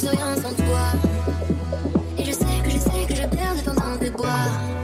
je suis rien sans toi. Et je sais que je sais que je perds le temps de boire.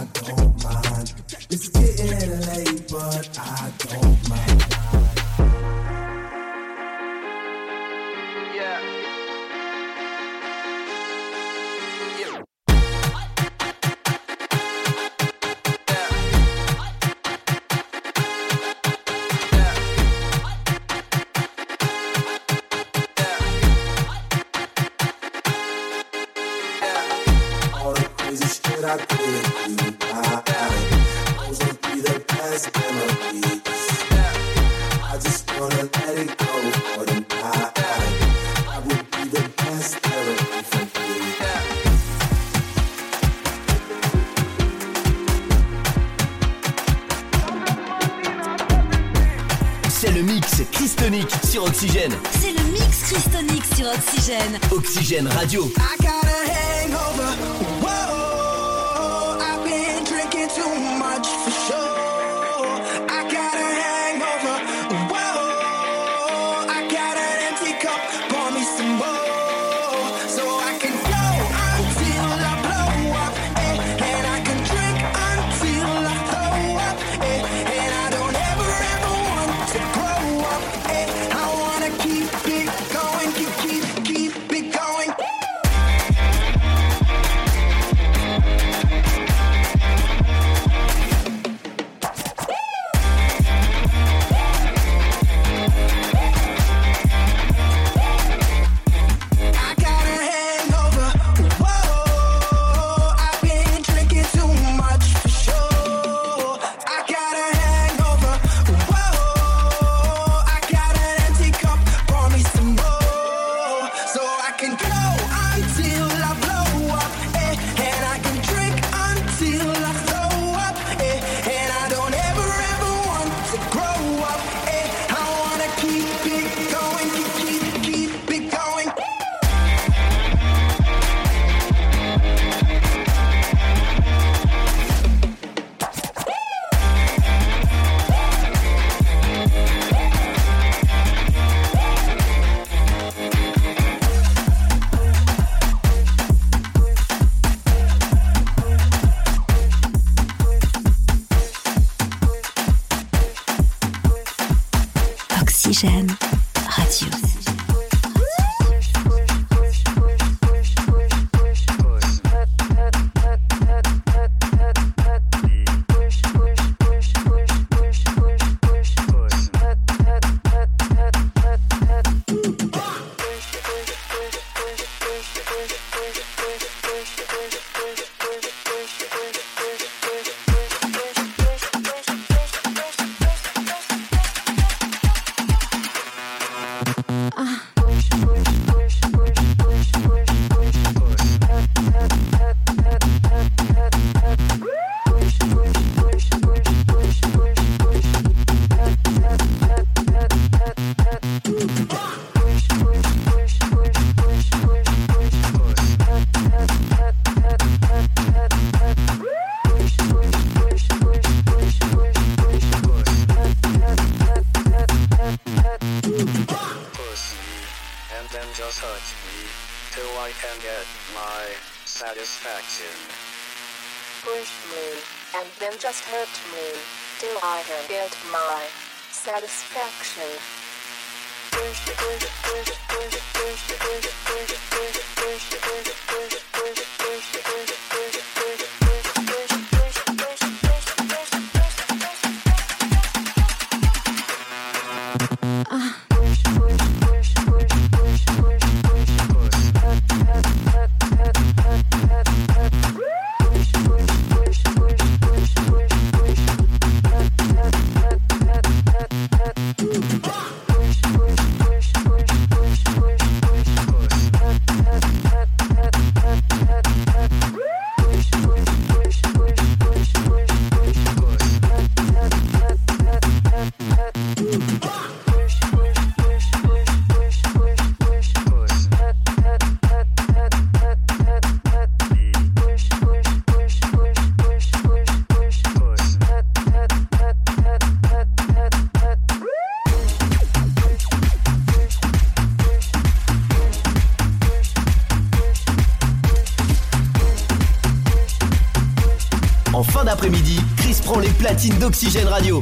I don't. le mix Christonique sur Oxygène. C'est le mix Christonique sur Oxygène. Oxygène Radio. I got a hangover. I can get my satisfaction. Push me, and then just hurt me, till I can get my satisfaction. Push, push, push, push, push, push, push, push, push, push, push, push, push, push, push, push. En fin d'après-midi, Chris prend les platines d'Oxygène Radio.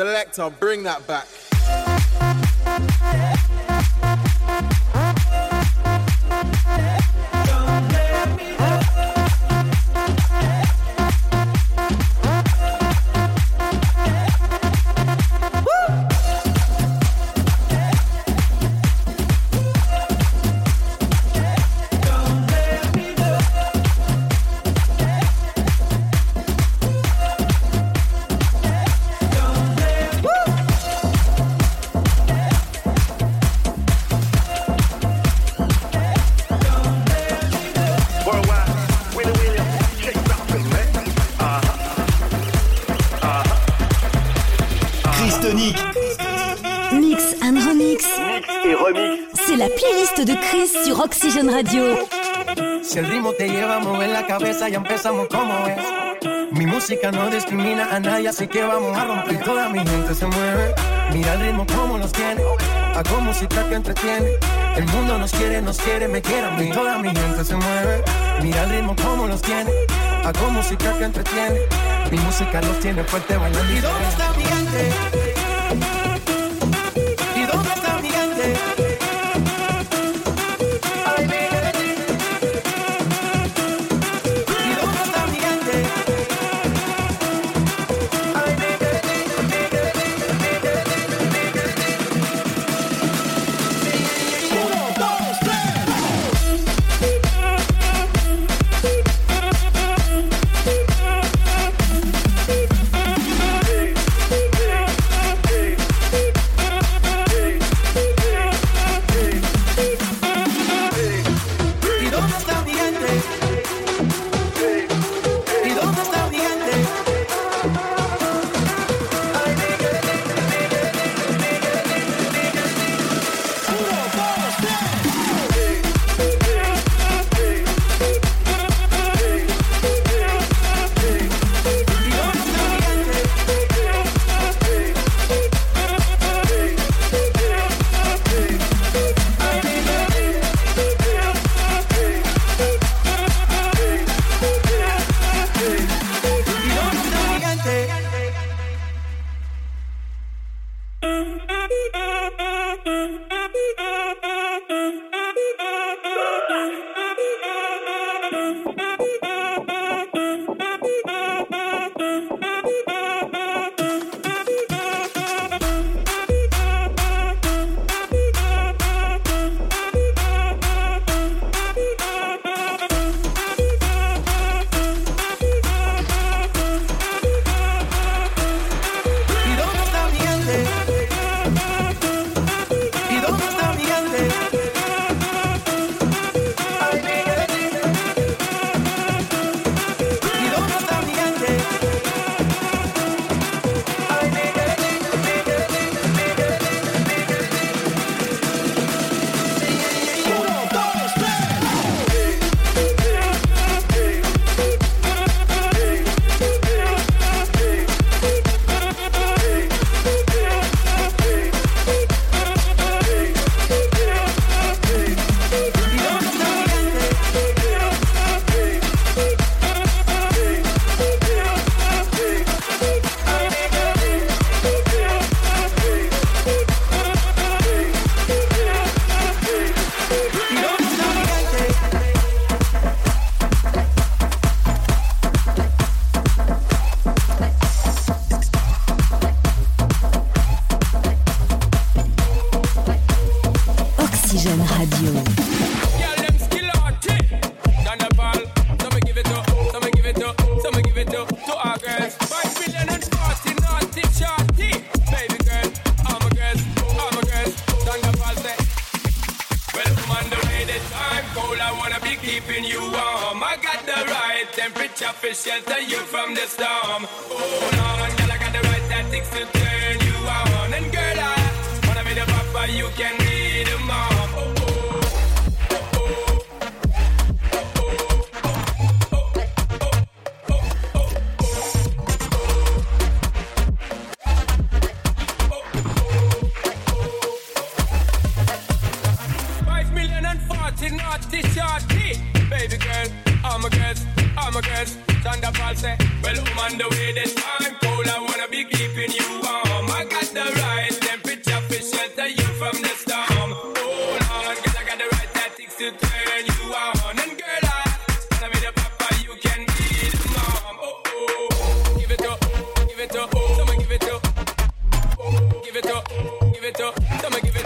Selector, bring that back. Cabeza, ya empezamos como es. Mi música no discrimina a nadie, así que vamos a romper. Toda mi gente se mueve. Mira el ritmo como los tiene. Hago música que entretiene. El mundo nos quiere, nos quiere, me quiere a mí. Toda mi gente se mueve. Mira el ritmo como los tiene. Hago música que entretiene. Mi música los tiene fuerte bailando. ¿Y dónde está mi gente?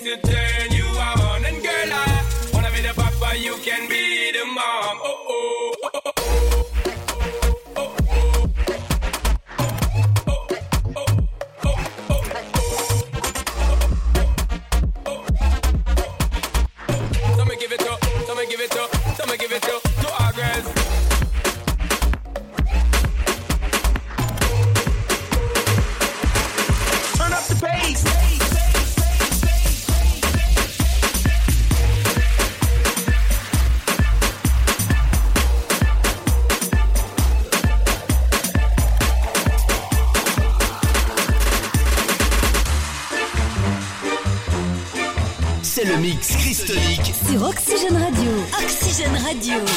It's to turn you on, and girl, I wanna be the papa, you can be the mom. Oh oh. Radio.